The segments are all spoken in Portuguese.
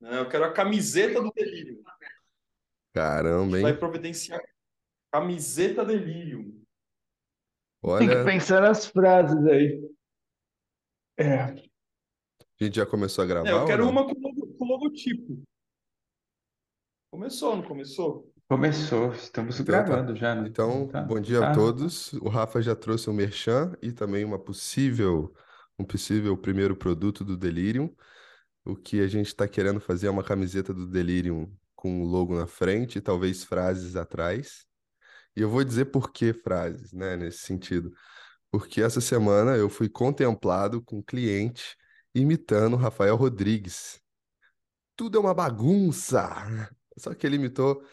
Né? Eu quero a camiseta do delírio. Caramba, Vai hein? providenciar camiseta delírio. Tem que Olha, pensar nas frases aí. É, a gente já começou a É, gravar eu ou quero uma com logo- com logotipo. Começou, não começou? começou, estamos Então tá. gravando já, né? Então, Tá, bom dia a tá. todos. O Rafa já trouxe um merchan e também uma possível, um possível primeiro produto do Delirium. O que a gente está querendo fazer é uma camiseta do Delirium com o logo na frente e talvez frases atrás. E eu vou dizer por que frases, né, nesse sentido. Porque essa semana eu fui contemplado com um cliente imitando Rafael Rodrigues. Tudo é uma bagunça! Só que ele imitou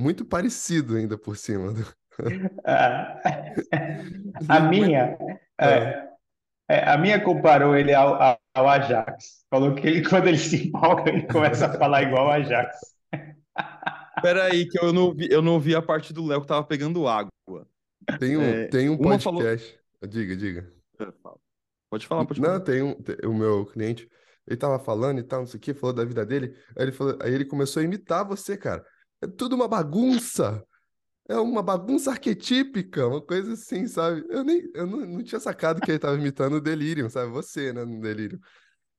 muito parecido ainda por cima. Ah, a minha, é, é, a minha comparou ele ao, ao- ao Ajax. Falou que ele, quando ele se empolga, ele começa a falar igual ao Ajax. Pera aí, que eu não vi, eu não vi a parte do Léo que tava pegando água. Tem um, É, tem um uma falou- podcast. Diga, diga. Pode falar, pode Não, falar. tem um, te- o meu cliente, ele tava falando e tal, não sei o que, falou da vida dele. Aí ele falou, aí ele começou a imitar você, cara. É tudo uma bagunça. É uma bagunça arquetípica, uma coisa assim, sabe? Eu nem, eu não, não tinha sacado que ele tava imitando o Delirium, sabe? Você, né, no Delirium.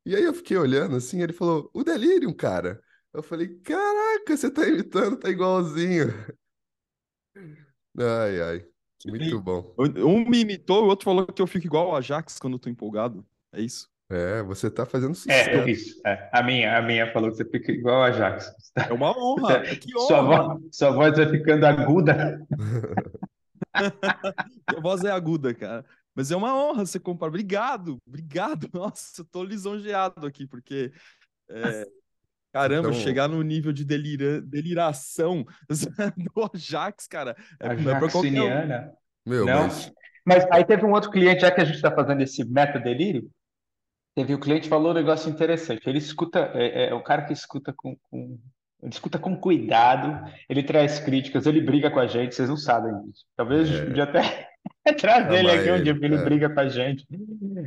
E aí eu fiquei olhando assim, ele falou, o Delirium, cara. Eu falei, caraca, você tá imitando, tá igualzinho. Ai, ai, muito bom. Um me imitou, o outro falou que eu fico igual ao Ajax quando eu tô empolgado. É isso? É, você tá fazendo É, sucesso. isso. é. A minha, a minha falou que você fica igual ao Ajax. É uma honra. Que Sua honra. voz, sua voz vai ficando aguda. Minha voz é aguda, cara. Mas é uma honra você comprar. Obrigado, obrigado. Nossa, eu tô lisonjeado aqui, porque. é, caramba, Então- chegar no nível de delira... deliração do Ajax, cara. É, não é pra qualquer um. Meu, Não. mas Mas aí teve um outro cliente, já que a gente está fazendo esse meta delírio, teve um cliente que falou um negócio interessante. Ele escuta, é, é o cara que escuta com, com- ele escuta com cuidado, ele traz críticas, ele briga com a gente, vocês não sabem disso. Talvez a gente É. podia até trazer ele aqui um ele, dia, porque ele é. briga com a gente.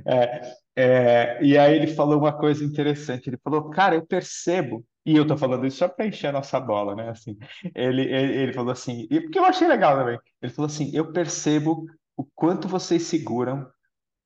É, é, e aí ele falou uma coisa interessante. Ele falou, cara, eu percebo, e eu tô falando isso só para encher a nossa bola, né? Assim, ele, ele, ele falou assim, e porque eu achei legal também. Ele falou assim, eu percebo o quanto vocês seguram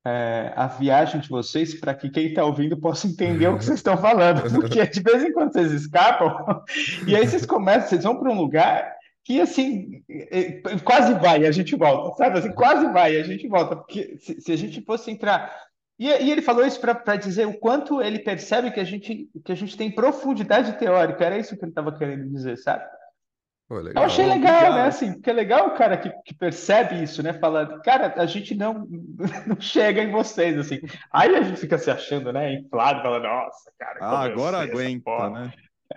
é, a viagem de vocês para que quem está ouvindo possa entender o que vocês estão falando, porque de vez em quando vocês escapam e aí vocês começam, vocês vão para um lugar que assim é, é, quase vai e a gente volta, sabe? Assim, quase vai e a gente volta, porque se, se a gente fosse entrar e, e ele falou isso para dizer o quanto ele percebe que a gente que a gente tem profundidade teórica, era isso que ele estava querendo dizer, sabe? Pô, Eu achei legal, obrigado. né? Assim, porque é legal o cara que, que percebe isso, né? Falando, cara, a gente não, não chega em vocês, assim. Aí a gente fica se achando, né? Inflado, falando, nossa, cara, Ah, eu agora aguenta, porra. né?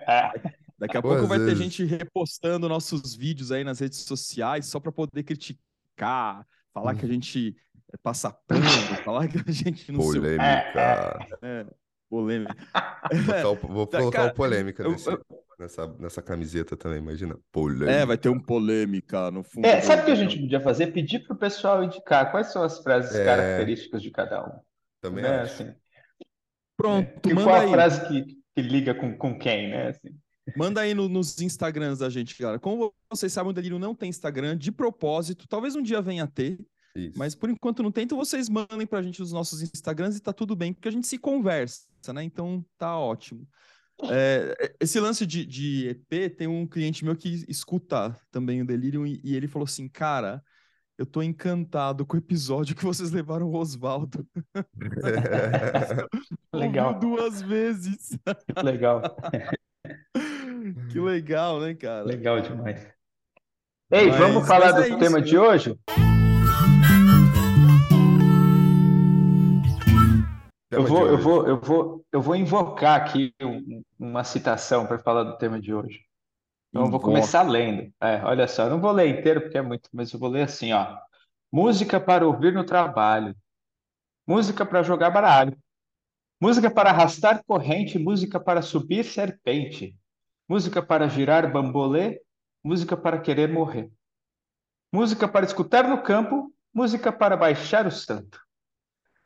É. Daqui a pouco vai ter gente repostando nossos vídeos aí nas redes sociais só para poder criticar, falar que a gente é, passa pano, falar que a gente não sei Polêmica. é, polêmica. Vou colocar o- Vou Tá, colocar cara, o polêmica eu- nesse- eu- nessa, nessa camiseta também, imagina. Polêmica. É, vai ter um polêmica no fundo. É, sabe o que a gente podia fazer? Pedir pro pessoal indicar quais são as frases É. características de cada um. Também né? acho. Assim, Pronto, que manda qual a aí. frase que, que liga com, com quem, né? Assim. Manda aí no- nos Instagrams da gente, galera. Como vocês sabem, o Delírio não tem Instagram de propósito. Talvez um dia venha a ter, Isso. mas por enquanto não tem. Então vocês mandem pra gente os nossos Instagrams e tá tudo bem, porque a gente se conversa, né? Então tá ótimo. É, esse lance de, de EP, tem um cliente meu que escuta também o Delírio e, e ele falou assim, cara, eu tô encantado com o episódio que vocês levaram o Oswaldo. Legal. Ouviu duas vezes. Legal, Que legal, né, cara? legal demais. Ei, Mas- vamos falar do é tema isso, de né? hoje? Eu vou, eu vou, eu vou, eu vou invocar aqui um- uma citação para falar do tema de hoje. Então, eu vou começar lendo. É, olha só, eu não vou ler inteiro porque é muito, mas eu vou ler assim, ó. Música para ouvir no trabalho. Música para jogar baralho. Música para arrastar corrente, música para subir serpente. Música para girar bambolê, música para querer morrer. Música para escutar no campo, música para baixar o santo.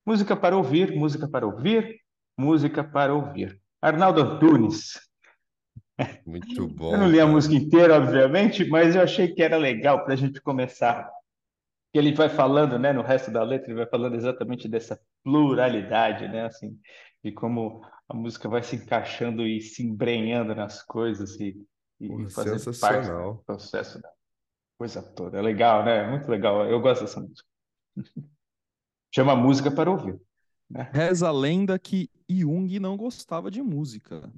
Música para ouvir, música para ouvir, música para ouvir. Arnaldo Antunes. Muito bom. Eu não li a música inteira, obviamente, mas eu achei que era legal para a gente começar. Ele vai falando, né, no resto da letra, ele vai falando exatamente dessa pluralidade, né, assim, de como a música vai se encaixando e se embrenhando nas coisas e, e fazendo parte do processo da coisa toda. É legal, né? Muito legal. Eu gosto dessa música. Chama música para ouvir, né? Reza a lenda que Jung não gostava de música.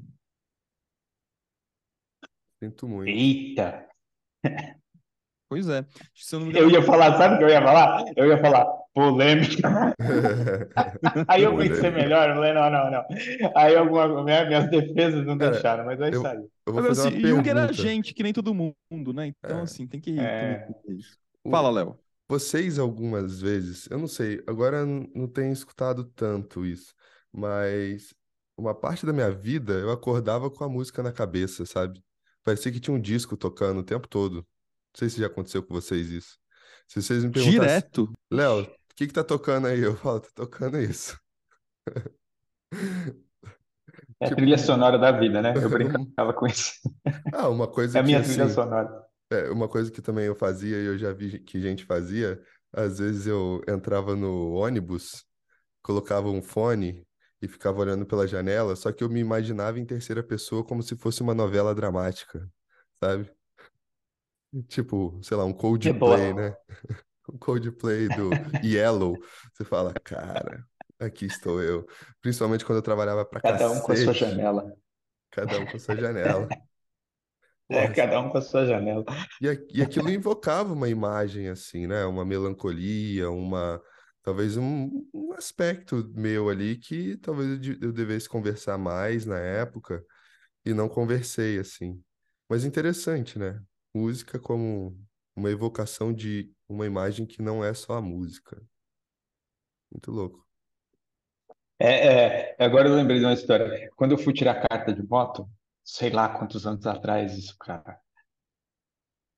Sinto muito. Eita! Pois é. Se eu não me Eu ia falar, sabe o que eu ia falar? Eu ia falar polêmica. Aí eu pensei melhor, eu falei, não, não, não. Aí alguma, minha- minhas defesas não Cara, deixaram, mas é isso aí. Eu vou mas, fazer assim, uma Jung era gente, que nem todo mundo, né? Então, É. assim, tem que, É. Fala, Léo. Vocês algumas vezes, eu não sei, agora não tenho escutado tanto isso, mas uma parte da minha vida eu acordava com a música na cabeça, sabe? Parecia que tinha um disco tocando o tempo todo. Não sei se já aconteceu com vocês isso. Se vocês me perguntassem, Direto. Léo, o que que tá tocando aí? Eu falo, tá tocando isso. É a Tipo, trilha sonora da vida, né? Eu brincava com isso. ah, uma É coisa a que minha trilha assim, sonora. É, uma coisa que também eu fazia e eu já vi que gente fazia, às vezes eu entrava no ônibus, colocava um fone e ficava olhando pela janela, só que eu me imaginava em terceira pessoa como se fosse uma novela dramática, sabe? Tipo, sei lá, um Coldplay, né? Um Coldplay do Yellow. Você fala, cara, aqui estou eu. Principalmente quando eu trabalhava pra Cada um com a sua janela. cada um com sua janela. É, cada um com a sua janela. E, e aquilo invocava uma imagem assim, né? Uma melancolia, uma talvez um, um aspecto meu ali que talvez eu devesse conversar mais na época e não conversei assim. Mas interessante, né? Música como uma evocação de uma imagem que não é só a música. Muito louco. É, é, agora eu lembrei de uma história. Quando eu fui tirar carta de moto, sei lá quantos anos atrás isso, cara.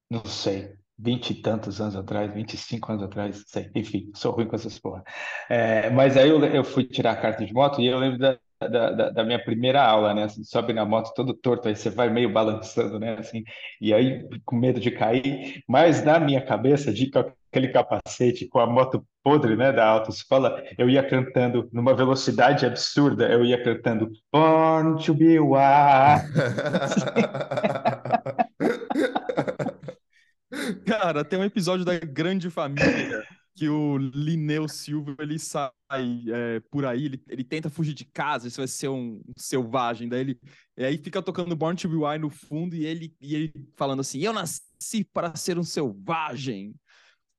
Não sei, vinte e tantos anos atrás, 25 anos atrás, sei. Enfim, sou ruim com essas porra. É, mas aí eu, eu fui tirar a carta de moto e eu lembro da, da, da- da minha primeira aula, né? Assim, sobe na moto todo torto, aí você vai meio balançando, né? Assim, e aí com medo de cair. Mas na minha cabeça, de com aquele capacete, com a moto podre, né? Da autoescola, eu ia cantando numa velocidade absurda, eu ia cantando Born to be Wild. Cara, tem um episódio da Grande Família que o Lineu Silva ele sai é, por aí, ele, ele tenta fugir de casa, isso vai ser um, selvagem, daí ele aí fica tocando Born to Be Wild no fundo e ele, e ele falando assim: Eu nasci para ser um selvagem.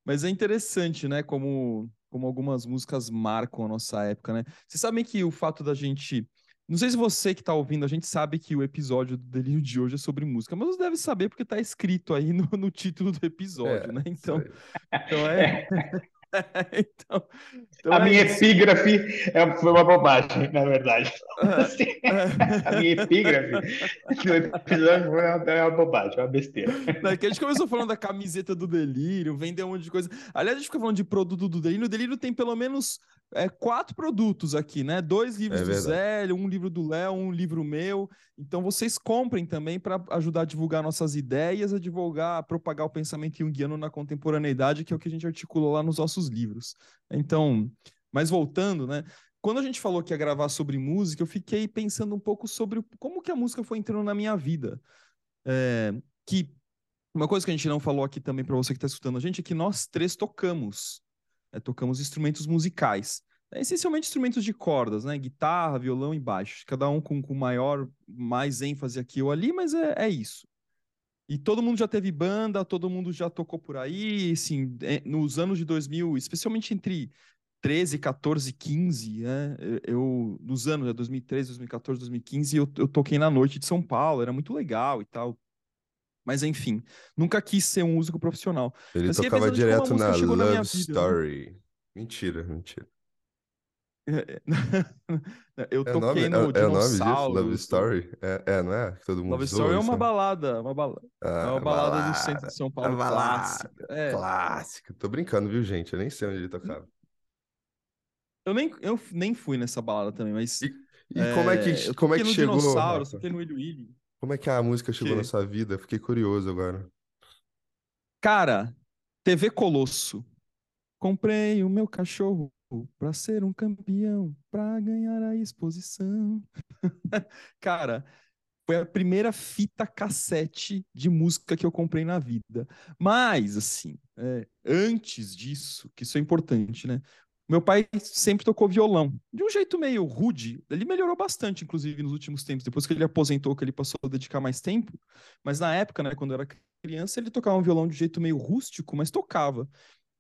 Mas é interessante, né? Como, como algumas músicas marcam a nossa época, né? Vocês sabem que o fato da gente. Não sei se você que tá ouvindo, a gente sabe que o episódio do Delírio de hoje é sobre música, mas você deve saber porque tá escrito aí no, no título do episódio, É, né? Então, então é. então, então A é minha epígrafe é- foi uma bobagem, na verdade. Assim, É. a minha epígrafe no episódio foi uma, é uma bobagem, uma besteira. A gente começou falando da camiseta do Delírio, vendeu um monte de coisa. Aliás, a gente fica falando de produto do Delírio. O Delírio tem pelo menos é, quatro produtos aqui, né? Dois livros É do. Zélio, um livro do Léo, um livro meu. Então vocês comprem também para ajudar a divulgar nossas ideias, a divulgar, a propagar o pensamento junguiano na contemporaneidade, que é o que a gente articula lá nos nossos livros. Então, mas voltando, né? Quando a gente falou que ia gravar sobre música, eu fiquei pensando um pouco sobre como que a música foi entrando na minha vida. É, que uma coisa que a gente não falou aqui também para você que está escutando a gente é que nós três tocamos, né, tocamos instrumentos musicais, É, essencialmente instrumentos de cordas, né? Guitarra, violão e baixo, cada um com, com maior, mais ênfase aqui ou ali, mas é, é isso. E todo mundo já teve banda, todo mundo já tocou por aí, assim, é, nos anos de 2000, especialmente entre 13, 14, 15, né? Eu- nos anos, né, 2013, 2014, 2015, eu, eu toquei na noite de São Paulo, era muito legal e tal. Mas enfim, nunca quis ser um músico profissional. Ele Mas tocava pensando direto na na Love vida, né? Story. Mentira, mentira. Eu É nome, toquei é, no é o nome disso? Love. Story? É, é, não é? Que todo mundo Love Story é uma né? balada, uma balada. É Ah, uma balada do centro balada. de São Paulo balada. clássica. É. Clássica. Tô brincando, viu, gente? Eu nem sei onde ele tocava. Eu nem, eu nem fui nessa balada também, mas E, E como é É, que, eu como é que chegou, Dinossauro, Rafa? toquei no Willy Willy. Como é que a música chegou na quê? sua vida? Fiquei curioso agora. Cara, TV Colosso. Comprei o meu cachorro pra ser um campeão, pra ganhar a exposição. Cara, foi a primeira fita cassete de música que eu comprei na vida. Mas, assim, é, antes disso, que isso é importante, né? Meu pai sempre tocou violão, de um jeito meio rude. Ele melhorou bastante, inclusive, nos últimos tempos, depois que ele aposentou, que ele passou a dedicar mais tempo. Mas na época, né, quando eu era criança, ele tocava um violão de jeito meio rústico, mas tocava.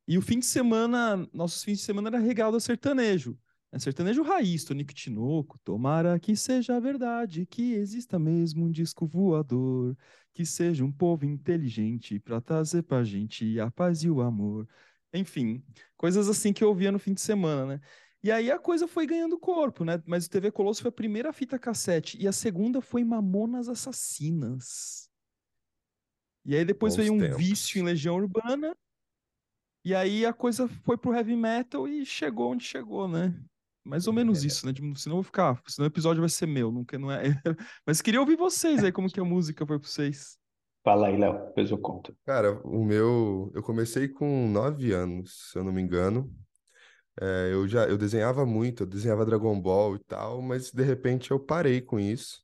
E o fim de semana, nossos fins de semana era regado a sertanejo. É sertanejo raiz, Tonico Tinoco. Tomara que seja verdade, que exista mesmo um disco voador, que seja um povo inteligente pra trazer pra gente a paz e o amor. Enfim, coisas assim que eu ouvia no fim de semana, né? E aí a coisa foi ganhando corpo, né? Mas o TV Colosso foi a primeira fita cassete e a segunda foi Mamonas Assassinas. E aí depois Bons veio um tempos. vício em Legião Urbana e aí a coisa foi pro heavy metal e chegou onde chegou, né? Mais ou menos isso, né? Tipo, senão eu vou ficar, senão o episódio vai ser meu, nunca não é. Mas queria ouvir vocês aí, como que a música foi pra vocês. Fala aí, Léo, depois eu conto. Cara, o meu, eu comecei com nove anos, se eu não me engano. É, eu já, eu desenhava muito, eu desenhava Dragon Ball e tal, mas de repente eu parei com isso.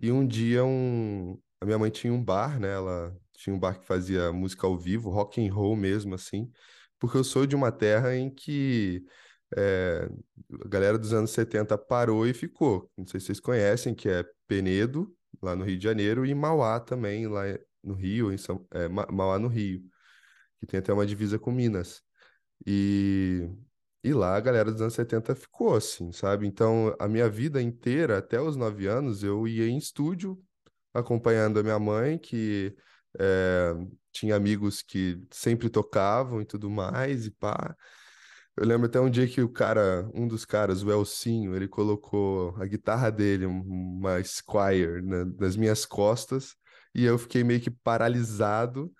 E um dia um, a minha mãe tinha um bar, né? Ela tinha um bar que fazia música ao vivo, rock and roll mesmo assim, porque eu sou de uma terra em que é, a galera dos anos 70 parou e ficou. Não sei se vocês conhecem, que é Penedo, lá no Rio de Janeiro, e Mauá também, lá no Rio, em São, é, Ma- Mauá no Rio, que tem até uma divisa com Minas. E, e lá a galera dos anos 70 ficou assim, sabe? Então a minha vida inteira, até os nove anos, eu ia em estúdio acompanhando a minha mãe, que eh, tinha amigos que sempre tocavam e tudo mais, e pá. Eu lembro até um dia que o cara, um dos caras, o Elcinho, ele colocou a guitarra dele, um- uma Squire, na- nas minhas costas, e eu fiquei meio que paralisado.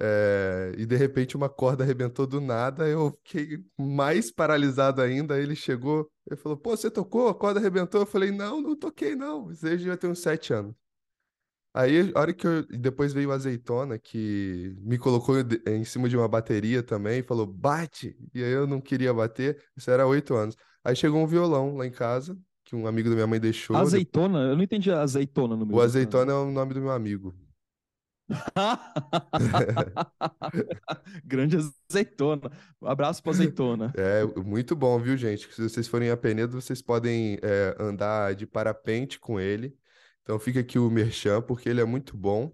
eh, e de repente uma corda arrebentou do nada, eu fiquei mais paralisado ainda. Ele chegou, ele falou: Pô, você tocou? A corda arrebentou? Eu falei: Não, não toquei, não. Isso aí já tem uns sete anos. Aí, a hora que eu. Depois veio o Azeitona, que me colocou em cima de uma bateria também, e falou, bate! E aí eu não queria bater, isso era oito anos. Aí chegou um violão lá em casa, que um amigo da minha mãe deixou. de- Azeitona? Eu não entendi azeitona no meio O Azeitona é o nome do meu amigo. Grande azeitona. Um abraço pra azeitona. É muito bom, viu, gente? Se vocês forem a Penedo, vocês podem é, andar de parapente com ele. Então fica aqui o merchan, porque ele é muito bom.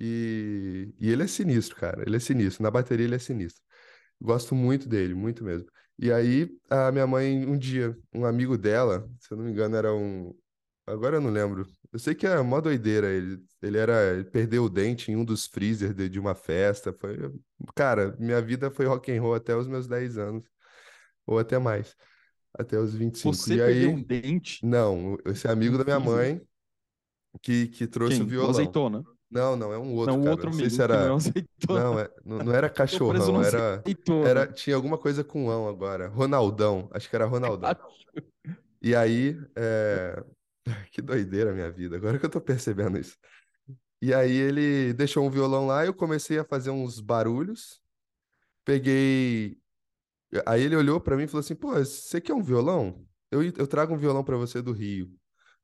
E, e ele é sinistro, cara. Ele é sinistro. Na bateria ele é sinistro. Gosto muito dele, muito mesmo. E aí, a minha mãe, um dia, um amigo dela, se eu não me engano, era um. Agora eu não lembro. Eu sei que é mó doideira. Ele, ele era. Ele perdeu o dente em um dos freezer de, de uma festa. Foi... Cara, minha vida foi rock and roll até os meus 10 anos. Ou até mais. Até os 25. Você E perdeu aí. um dente? Não, esse amigo da minha mãe que, que trouxe o Quem? O violão. azeitona? Não, não, é um outro, Não, o cara. outro Não sei se que não é era. o. Não, é... não, não era cachorrão, era. azeitona. Era, tinha alguma coisa com ão agora. Ronaldão, acho que era Ronaldão. E aí, é... que doideira a minha vida, agora que eu tô percebendo isso. E aí ele deixou um violão lá, eu comecei a fazer uns barulhos, peguei. Aí ele olhou pra mim e falou assim: pô, você quer um violão? Eu, eu trago um violão pra você do Rio.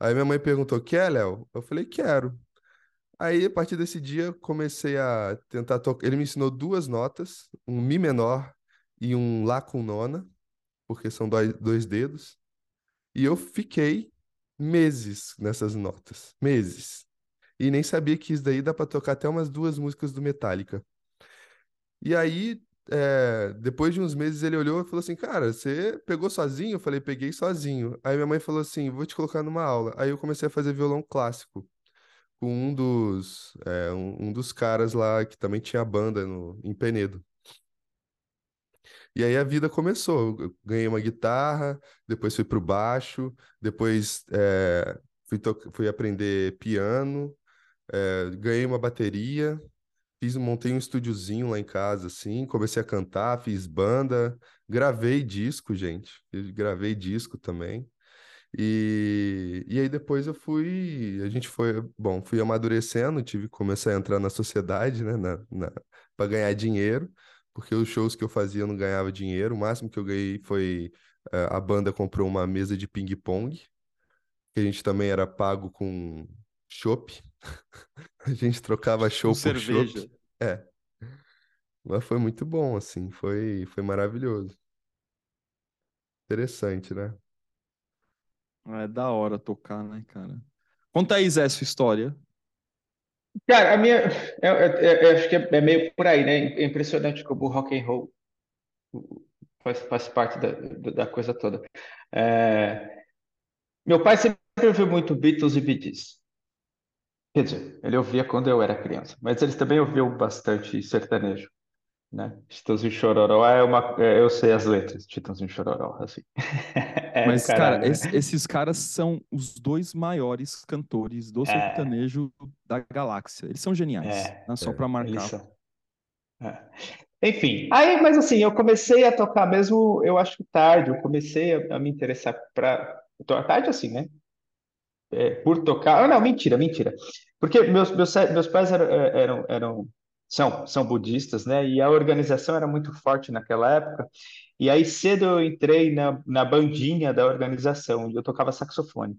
Aí minha mãe perguntou: quer, Léo? Eu falei: quero. Aí, a partir desse dia, comecei a tentar tocar. Ele me ensinou duas notas, um Mi menor e um Lá com nona, porque são dois, dedos. E eu fiquei meses nessas notas. Meses. E nem sabia que isso daí dá pra tocar até umas duas músicas do Metallica. E aí, é, depois de uns meses, ele olhou e falou assim: Cara, você pegou sozinho? Eu falei: Peguei sozinho. Aí minha mãe falou assim: Vou te colocar numa aula. Aí eu comecei a fazer violão clássico com um dos, é, um, um dos caras lá que também tinha banda no, em Penedo. E aí a vida começou. Eu ganhei uma guitarra, depois fui pro baixo, depois é, fui, fui aprender piano, é, ganhei uma bateria, fiz, montei um estúdiozinho lá em casa, assim, comecei a cantar, fiz banda, gravei disco, gente, gravei disco também. E, e aí depois eu fui, a gente foi, bom, fui amadurecendo, tive que começar a entrar na sociedade, né, na, na, para ganhar dinheiro, porque os shows que eu fazia eu não ganhava dinheiro, o máximo que eu ganhei foi uh, a banda comprou uma mesa de ping-pong, que a gente também era pago com chopp. a gente trocava show Com por cerveja. chopp. É. Mas foi muito bom, assim, foi, foi maravilhoso. Interessante, né? É da hora tocar, né, cara? Conta aí, Zé, sua história. Cara, a minha, eu, eu- eu- eu acho que é, é meio por aí, né? É impressionante como o rock and roll faz, faz parte da, da da coisa toda. É, meu pai sempre ouviu muito Beatles e Bee Gees. Quer dizer, ele ouvia quando eu era criança, mas eles também ouviam bastante sertanejo, né? Chitãozinho e Chororó é uma, é, eu sei as letras, Chitãozinho e Chororó, assim. É Mas, cara, caralho, né? es- esses caras são os dois maiores cantores do É, sertanejo da galáxia. Eles são geniais, é, né? Só É. pra eles marcar. são. É. Enfim, aí, mas assim, eu comecei a tocar mesmo, eu acho que tarde, eu comecei a, a me interessar para tarde assim, né? É, por tocar. Ah, não, mentira, mentira. Porque meus, meus, meus pais eram, eram, eram são, são budistas, né? E a organização era muito forte naquela época. E aí cedo eu entrei na, na bandinha da organização, onde eu tocava saxofone.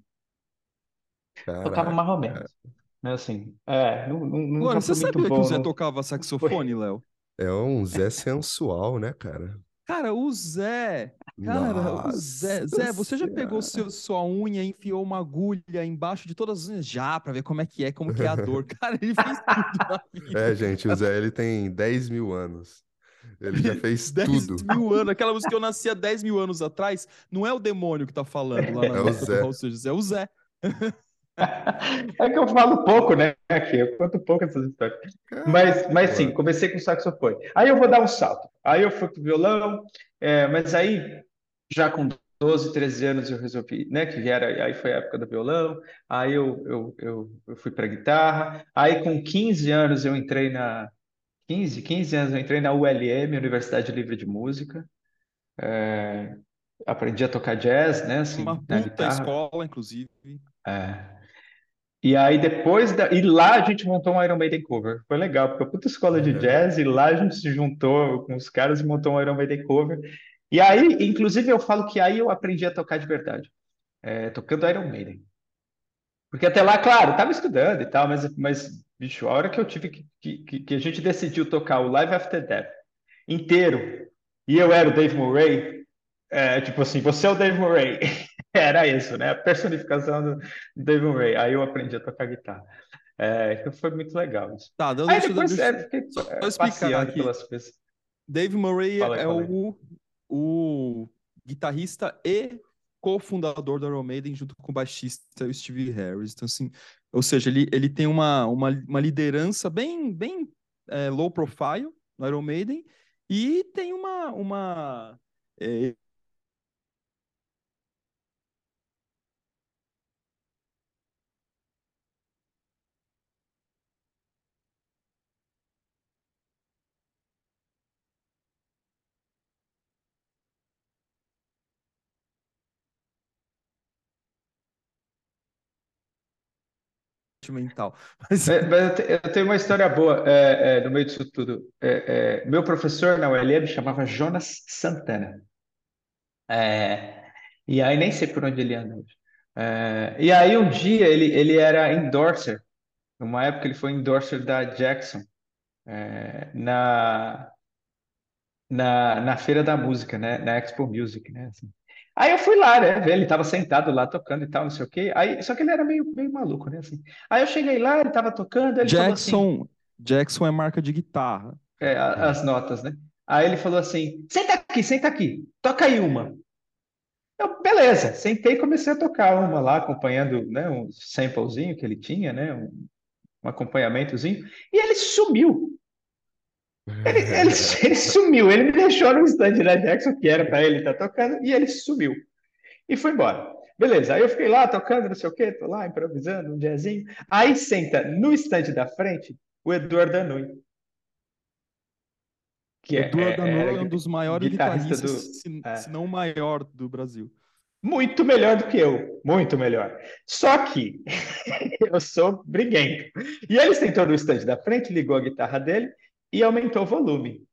Tocava Caraca. mais ou menos, né? Assim, é, nu- nunca Mano, você sabia que o Zé não tocava saxofone, Léo? É um Zé sensual, né, cara? Cara, o Zé. Cara, o Zé. Nossa Zé, você já pegou seu, sua unha e enfiou uma agulha embaixo de todas as unhas já pra ver como é que é, como que é a dor? Cara, ele fez tudo. É, gente, o Zé, ele tem 10 mil anos. Ele já fez 10 tudo. mil anos, aquela música que eu nasci há 10 mil anos atrás, não é o demônio que tá falando lá na É o Zé. Raul Seixas, é o Zé. É que eu falo pouco, né? Aqui, eu conto pouco essas histórias. Mas, mas sim, comecei com saxofone. Aí eu vou dar um salto. Aí eu fui pro violão, é, mas aí, já com 12, 13 anos, eu resolvi, né? Que era, aí foi a época do violão. Aí eu, eu, eu, eu fui para guitarra. Aí com 15 anos eu entrei na. 15, 15 anos eu entrei na ULM, Universidade Livre de Música. É, aprendi a tocar jazz, né? Assim, Uma puta guitarra. escola, inclusive. É. E aí depois da... E lá a gente montou um Iron Maiden cover. Foi legal, porque a puta escola de jazz, e lá a gente se juntou com os caras e montou um Iron Maiden cover. E aí, inclusive, eu falo que aí eu aprendi a tocar de verdade, é, tocando Iron Maiden. Porque até lá, claro, estava estudando e tal, mas, mas, bicho, a hora que eu tive que, que, que a gente decidiu tocar o Live After Death inteiro, e eu era o Dave Murray, é, tipo assim, você é o Dave Murray. Era isso, né? A personificação do Dave Murray. Aí eu aprendi a tocar guitarra. É, então foi muito legal isso. Tá, então Aí depois deixa, é, fiquei só é, passeando aqui. pelas coisas. Dave Murray Fala aí, é fala aí. o, o guitarrista e cofundador da Iron Maiden junto com o baixista o Steve Harris. Então, assim, ou seja, ele, ele tem uma, uma, uma liderança bem, bem é, low profile no Iron Maiden e tem uma, uma é, mental. Mas, É, mas eu, te- eu tenho uma história boa é, é, no meio disso tudo. É, é, meu professor na ULM chamava Jonas Santana. E aí nem sei por onde ele anda hoje. E aí um dia ele, ele era endorser. Numa época ele foi endorser da Jackson na, na, na Feira da Música, né? Na Expo Music, né? assim. Aí eu fui lá, né? Ele estava sentado lá tocando e tal, não sei o quê. Aí, só que ele era meio, meio maluco, né? Assim. Aí eu cheguei lá, ele estava tocando, ele assim, Jackson, Jackson é marca de guitarra. é, as notas, né? Aí ele falou assim: senta aqui, senta aqui, toca aí uma. Eu, beleza, sentei e comecei a tocar uma lá, acompanhando, né, um samplezinho que ele tinha, né? Um, um acompanhamentozinho, e ele sumiu. Ele, ele, ele sumiu, ele me deixou no stand da Jackson, que era para ele estar tocando, e ele sumiu. E foi embora. Beleza, aí eu fiquei lá tocando, não sei o quê, tô lá improvisando, um jazzinho. Aí senta no stand da frente o Eduardo Danui, que é, Eduardo é- era Danilo é um dos maiores guitarrista guitarristas, do. se, é, se não o maior do Brasil. muito melhor do que eu, muito melhor. Só que eu sou briguento. E ele sentou no estande da frente, ligou a guitarra dele e aumentou o volume.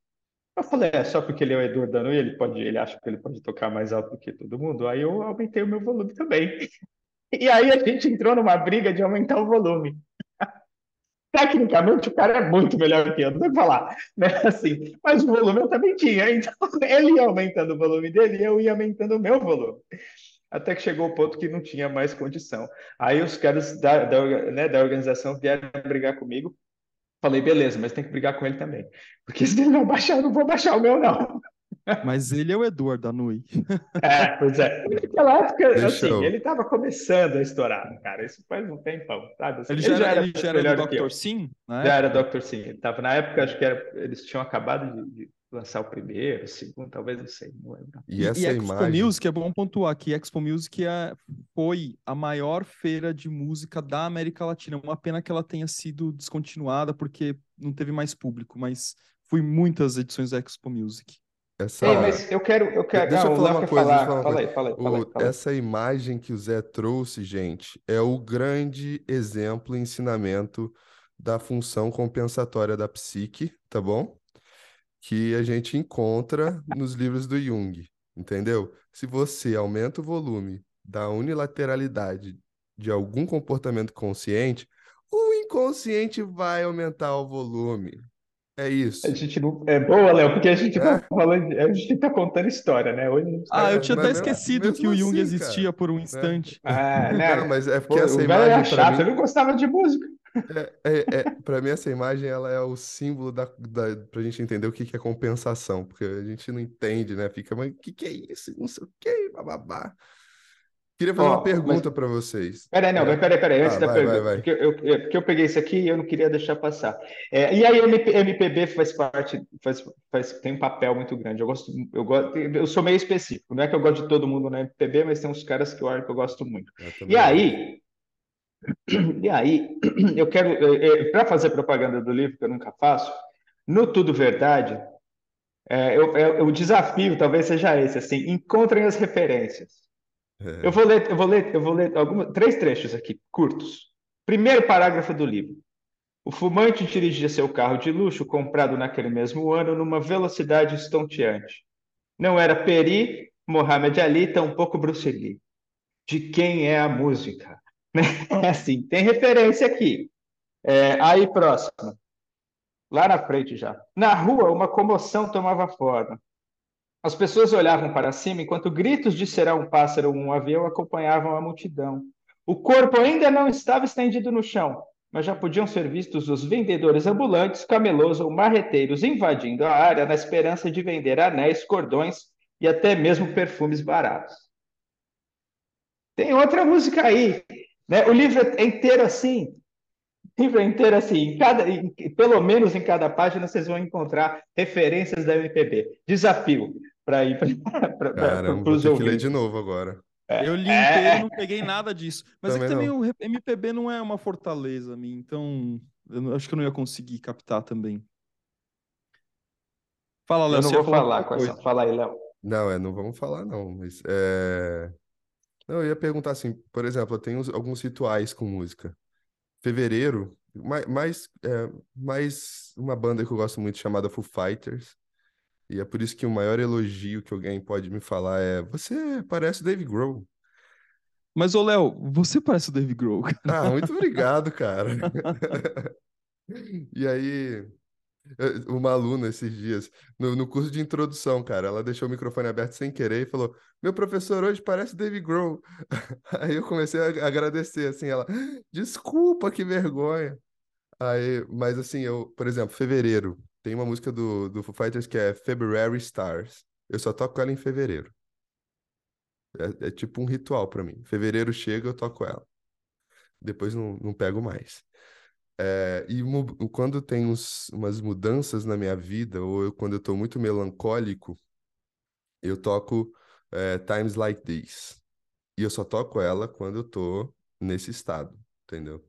Eu falei, é só porque ele é o Eduardo Danui, ele pode, ele acha que ele pode tocar mais alto do que todo mundo. Aí eu aumentei o meu volume também. E aí a gente entrou numa briga de aumentar o volume. Tecnicamente, o cara é muito melhor que eu, não que falar, né? Assim, mas o volume eu também tinha, então ele ia aumentando o volume dele e eu ia aumentando o meu volume. Até que chegou o ponto que não tinha mais condição. Aí os caras da, da, né, da organização vieram brigar comigo. Falei, beleza, mas tem que brigar com ele também. Porque se ele não baixar, eu não vou baixar o meu, não. Mas ele é o Eduardo da Nui. É, pois é. Naquela época, Deixa assim, eu- ele estava começando a estourar, cara. Isso faz um tempão, sabe? Assim, Ele já, era, ele já era melhor do que eu. Dr. Sim, né? Já era Dr. Sim. Ele tava, na época, acho que era, eles tinham acabado de, de lançar o primeiro, o segundo, talvez, não sei, não lembro. E E, essa e Expo imagem. Music, é bom pontuar que Expo Music é, foi a maior feira de música da América Latina. Uma pena que ela tenha sido descontinuada porque não teve mais público, mas fui muitas edições da Expo Music. Essa, Ei, mas eu quero, eu quero. Deixa ah, eu falar uma coisa, falar. falar Fala aí, fala aí, fala aí, fala aí. essa imagem que o Zé trouxe, gente, é o grande exemplo e ensinamento da função compensatória da psique, tá bom? Que a gente encontra nos livros do Jung, entendeu? Se você aumenta o volume da unilateralidade de algum comportamento consciente, o inconsciente vai aumentar o volume. É isso. A gente não. É boa, Léo, porque a gente É. tá falando. A gente tá contando história, né? Hoje tá Ah, eu É, tinha mas até esquecido que o Jung assim, existia cara, por um instante. Ah, né? Não, mas é Pô, porque essa o velho era imagem, pra chato, mim, ele não gostava de música. É, é, para mim, essa imagem ela é o símbolo da, da, pra gente entender o que, que é compensação, porque a gente não entende, né? Fica, mas o que, que é isso? Não sei o que, bababá. Queria fazer Ó, uma mas- pergunta para vocês. Peraí, não, É. mas peraí, peraí, antes Ah, da vai, vai, pergunta, vai. Porque, eu, eu- porque eu peguei isso aqui e eu não queria deixar passar. É, e aí, MP, MPB faz parte, faz, faz, tem um papel muito grande. Eu gosto, eu gosto, eu sou meio específico. Não é que eu gosto de todo mundo na MPB, mas tem uns caras que eu acho que eu gosto muito. Eu E aí, e aí, eu quero, para fazer propaganda do livro, que eu nunca faço, no Tudo Verdade, é, eu- eu- o desafio talvez seja esse, assim, encontrem as referências. Eu vou ler, eu vou ler, eu vou ler alguma, três trechos aqui, curtos. Primeiro parágrafo do livro. O fumante dirigia seu carro de luxo, comprado naquele mesmo ano, numa velocidade estonteante. Não era Peri, Mohamed Ali, tampouco Bruce Lee. De quem é a música? É assim, tem referência aqui. É, aí, próximo. Lá na frente já. Na rua, uma comoção tomava forma. As pessoas olhavam para cima enquanto gritos de será um pássaro ou um avião acompanhavam a multidão. O corpo ainda não estava estendido no chão, mas já podiam ser vistos os vendedores ambulantes, camelôs ou marreteiros invadindo a área na esperança de vender anéis, cordões e até mesmo perfumes baratos. Tem outra música aí, né? O livro é inteiro assim, o livro é inteiro assim, em cada, em- pelo menos em cada página vocês vão encontrar referências da MPB. Desafio para ir para os ter que ler ouvintes. de novo agora. Eu li É. inteiro e não peguei nada disso. Mas é que Também também o MPB não é uma fortaleza a mim, então eu não- acho que eu não ia conseguir captar também. Fala, Léo, Eu não vou falar com essa. Fala aí, Léo. Não, é, não vamos falar, não, mas é... Não, eu ia perguntar assim, por exemplo, eu tenho uns- alguns rituais com música. Fevereiro, mais, mais, é, mais uma banda que eu gosto muito chamada Foo Fighters, e é por isso que o maior elogio que alguém pode me falar é: Você parece o Dave Grohl. Mas, ô, Léo, você parece o Dave Grohl. Ah, muito obrigado, cara. E aí, eh, uma aluna esses dias, no, no curso de introdução, cara, ela deixou o microfone aberto sem querer e falou: Meu professor hoje parece o Dave Grohl. Aí eu comecei a agradecer, assim, ela, desculpa, que vergonha. Aí, mas assim, eu, por exemplo, fevereiro, tem uma música do, do Foo Fighters que é February Stars. Eu só toco ela em fevereiro. É, é tipo um ritual pra mim. Fevereiro chega, eu toco ela. Depois não, não pego mais. É, e quando tem uns- umas mudanças na minha vida, ou eu- quando eu tô muito melancólico, eu toco é, Times Like This. E eu só toco ela quando eu tô nesse estado, entendeu?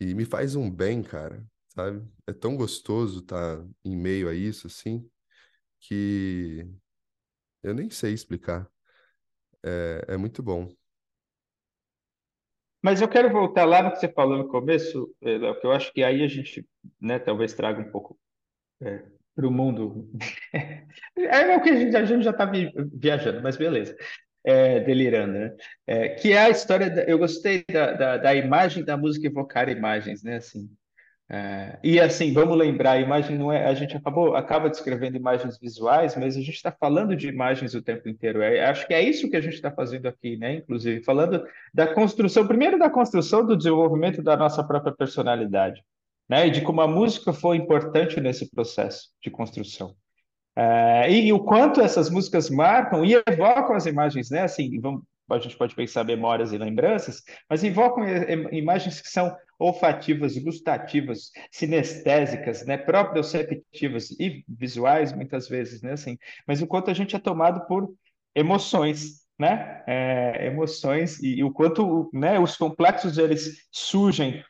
E me faz um bem, cara, sabe? É tão gostoso estar em meio a isso, assim, que eu nem sei explicar. é, é muito bom. Mas eu quero voltar lá no que você falou no começo, eh, Léo, que eu acho que aí a gente, né, talvez traga um pouco para o mundo. É o que a gente, a gente já está viajando, mas beleza. É, delirando, né? É, que é a história. Da, eu gostei da, da, da imagem da música evocar imagens, né? Assim, é, e assim, vamos lembrar, a imagem não é, a gente acabou, acaba descrevendo imagens visuais, mas a gente está falando de imagens o tempo inteiro. É, acho que é isso que a gente está fazendo aqui, né? Inclusive, falando da construção, primeiro da construção do desenvolvimento da nossa própria personalidade, né? E de como a música foi importante nesse processo de construção. É, e, e o quanto essas músicas marcam e evocam as imagens, né? Assim, vamos, a gente pode pensar memórias e lembranças, mas invocam imagens que são olfativas, gustativas, sinestésicas, né, proprioceptivas e visuais muitas vezes, né, assim, mas o quanto a gente é tomado por emoções, né, é, emoções e, e, o quanto, né, os complexos eles surgem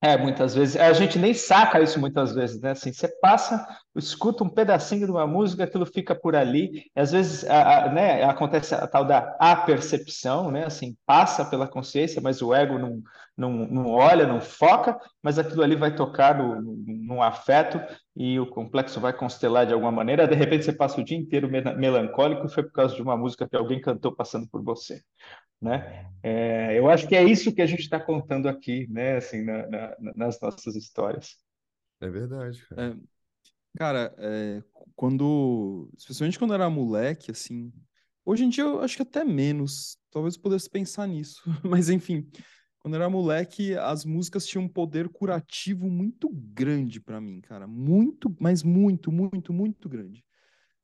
é, muitas vezes. A gente nem saca isso muitas vezes, né? Assim, você passa, escuta um pedacinho de uma música, aquilo fica por ali. E às vezes, a, a, né, acontece a tal da apercepção, né? Assim, passa pela consciência, mas o ego não, não, não olha, não foca, mas aquilo ali vai tocar no, no, no afeto e o complexo vai constelar de alguma maneira. De repente, você passa o dia inteiro melancólico e foi por causa de uma música que alguém cantou passando por você né? É, eu acho que é isso que a gente está contando aqui, né? Assim, na, na, nas nossas histórias. É verdade, cara. É, cara, é, quando, especialmente quando eu era moleque, assim, hoje em dia eu acho que até menos, talvez eu pudesse pensar nisso, mas enfim, quando eu era moleque, as músicas tinham um poder curativo muito grande para mim, cara, muito, mas muito, muito, muito grande.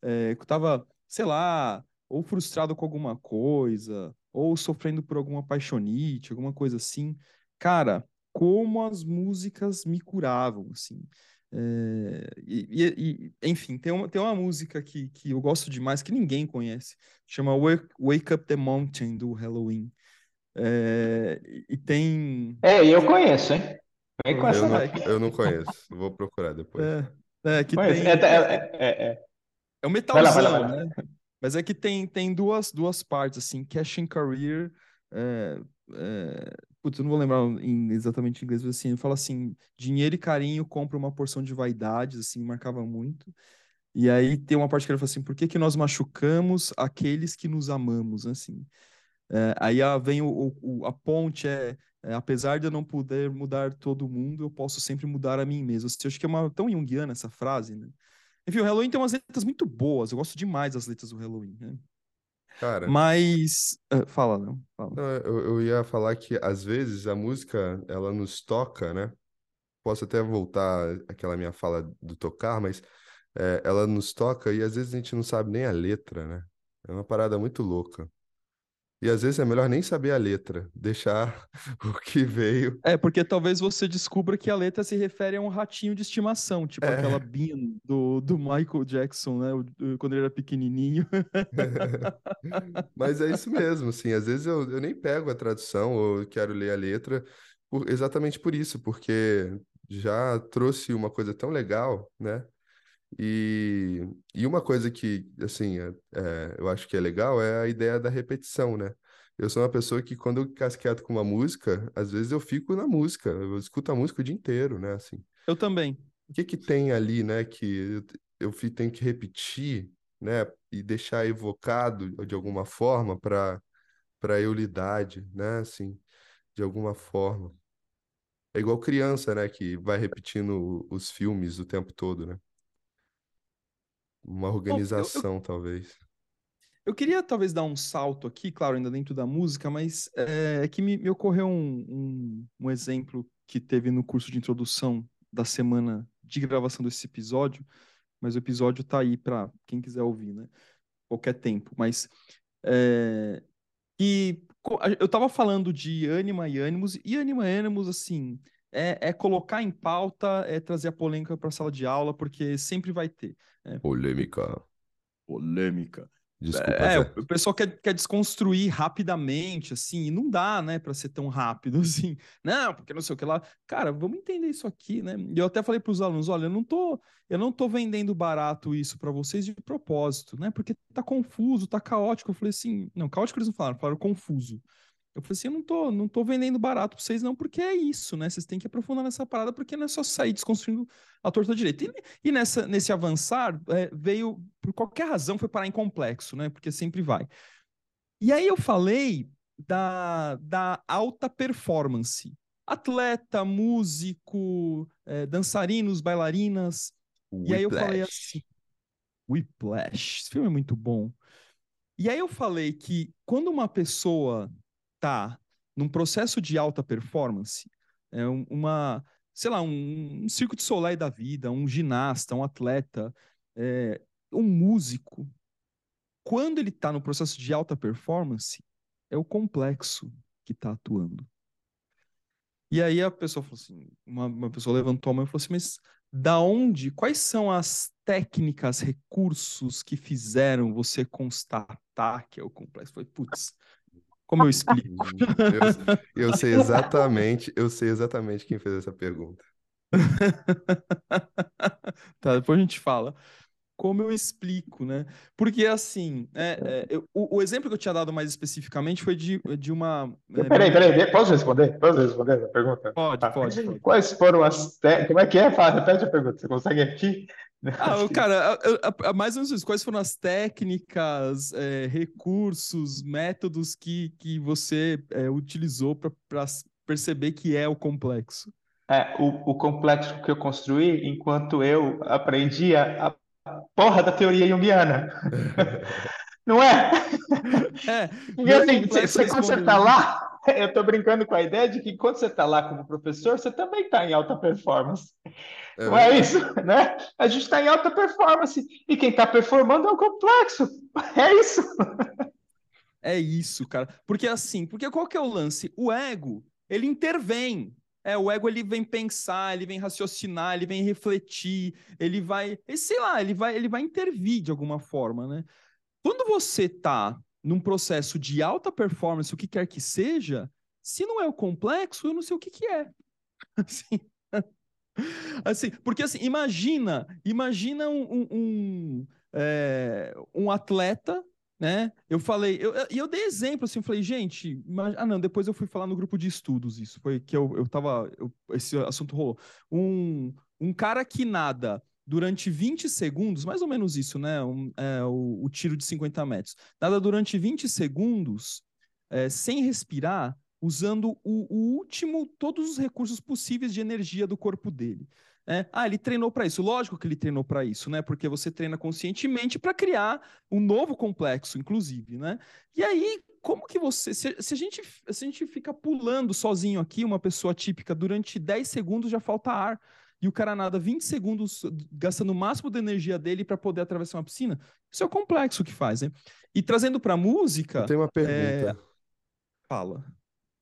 É, eu tava, sei lá, ou frustrado com alguma coisa, ou sofrendo por alguma paixonite, alguma coisa assim. Cara, como as músicas me curavam, assim. É, e, e, enfim, tem uma, tem uma música que, que eu gosto demais, que ninguém conhece, chama Wake, Wake Up the Mountain, do Halloween. É, e tem. É, eu conheço, hein? Eu não, eu não conheço, vou procurar depois. É, é que tem. É, é, é, é, é um metalzão, vai lá, vai lá. né? Mas é que tem, tem duas, duas partes, assim, Cash and Career, é, é, putz, eu não vou lembrar em, exatamente em inglês, mas assim, ele fala assim, dinheiro e carinho compra uma porção de vaidades, assim, marcava muito. E aí tem uma parte que ele fala assim, por que que nós machucamos aqueles que nos amamos, assim. É, aí vem o, o, a ponte, é, é, apesar de eu não poder mudar todo mundo, eu posso sempre mudar a mim mesmo. Assim, eu acho que é uma, tão junguiana essa frase, né? Enfim, o Halloween tem umas letras muito boas. Eu gosto demais das letras do Halloween, né? Cara. Mas. Uh, fala, não. Fala. eu, eu, ia falar que, às vezes, a música, ela nos toca, né? Posso até voltar àquela minha fala do tocar, mas é, ela nos toca e às vezes a gente não sabe nem a letra, né? É uma parada muito louca. E às vezes é melhor nem saber a letra, deixar o que veio. É, porque talvez você descubra que a letra se refere a um ratinho de estimação, tipo é. aquela Bean do, do Michael Jackson, né? Quando ele era pequenininho. Mas é isso mesmo, assim. Às vezes eu, eu nem pego a tradução ou quero ler a letra por, exatamente por isso, porque já trouxe uma coisa tão legal, né? E, e uma coisa que, assim, é, é, eu acho que é legal é a ideia da repetição, né? Eu sou uma pessoa que, quando eu casqueto com uma música, às vezes eu fico na música, eu escuto a música o dia inteiro, né? Assim, eu também. O que que tem ali, né, que eu, eu tenho que repetir, né, e deixar evocado de alguma forma para para eulidade, né, assim, de alguma forma. É igual criança, né, que vai repetindo os filmes o tempo todo, né? Uma organização, eu, eu, talvez. Eu queria talvez dar um salto aqui, claro, ainda dentro da música, mas é que me, me ocorreu um, um, um, exemplo que teve no curso de introdução da semana de gravação desse episódio, mas o episódio tá aí para quem quiser ouvir, né? Qualquer tempo. Mas é, e eu tava falando de ânima e ânimos, e ânima e ânimos, assim, é, é, colocar em pauta, é trazer a polêmica para a sala de aula, porque sempre vai ter. Polêmica. Polêmica. Desculpa, É, Zé. o pessoal quer, quer desconstruir rapidamente, assim, e não dá, né, para ser tão rápido assim. Não, porque não sei o que lá. Cara, vamos entender isso aqui, né? E eu até falei para os alunos, olha, eu não tô, eu não tô vendendo barato isso para vocês de propósito, né? Porque tá confuso, tá caótico. Eu falei assim, não, caótico eles não falaram, falaram confuso. Eu falei assim, eu não tô, não tô vendendo barato para vocês não, porque é isso, né? Vocês têm que aprofundar nessa parada, porque não é só sair desconstruindo a torta direita. E, e nessa, nesse avançar, é, veio, por qualquer razão, foi parar em complexo, né? Porque sempre vai. E aí eu falei da, da alta performance. Atleta, músico, é, dançarinos, bailarinas. E aí eu falei assim, Whiplash, esse filme é muito bom. E aí eu falei que quando uma pessoa tá num processo de alta performance, é um- uma, sei lá, um, um circo de soleil da vida, um ginasta, um atleta, é, um músico, quando ele está no processo de alta performance, é o complexo que está atuando. E aí a pessoa falou assim, uma, uma pessoa levantou a mão e falou assim, mas da onde, quais são as técnicas, recursos que fizeram você constatar que é o complexo? Foi, putz, como eu explico? Eu, eu sei exatamente, eu sei exatamente quem fez essa pergunta. Tá, depois a gente fala. Como eu explico, né? Porque assim, é, é, eu- o, o exemplo que eu tinha dado mais especificamente foi de, de uma. é, Peraí, minha- peraí, posso responder? Posso responder essa pergunta? Pode, Tá. pode, pode. Quais foram as técnicas? Como é que é? Fala, repete a pergunta. Você consegue aqui? Ah, cara, a- a- a- mais ou menos isso. Quais foram as técnicas, é, recursos, métodos que, que você é, utilizou para perceber que é o complexo? É, o, o complexo que eu construí enquanto eu aprendia a porra da teoria junguiana. Não é? É, Porque assim, você, quando você tá isso. lá, eu tô brincando com a ideia de que quando você tá lá como professor, você também tá em alta performance. É Não é isso, né? A gente está em alta performance e quem está performando é o complexo. É isso. É isso, cara. Porque assim, porque qual que é o lance? O ego, ele intervém. É, o ego ele vem pensar, ele vem raciocinar, ele vem refletir, ele vai, sei lá, ele vai, ele vai intervir de alguma forma, né? Quando você tá num processo de alta performance, o que quer que seja, se não é o complexo, eu não sei o que que é. Assim, assim, porque assim, imagina, imagina um, um, um, é, um atleta né? Eu falei, eu, eu- e eu, dei exemplo assim, eu falei, gente, ima- ah não, depois eu fui falar no grupo de estudos isso, foi que eu, eu tava, eu- esse assunto rolou. Um, um cara que nada durante 20 segundos, mais ou menos isso, né? Um, é, o, o tiro de 50 metros. Nada durante 20 segundos, é, sem respirar, usando o, o último, todos os recursos possíveis de energia do corpo dele. Né? ah, ele treinou para isso. Lógico que ele treinou para isso, né? Porque você treina conscientemente para criar um novo complexo, inclusive, né? E aí, como que você. Se, se a gente, se a gente fica pulando sozinho aqui, uma pessoa típica, durante 10 segundos já falta ar. E o cara nada 20 segundos gastando o máximo da energia dele para poder atravessar uma piscina. Isso é o complexo que faz, né? E trazendo para música, tenho uma pergunta fala.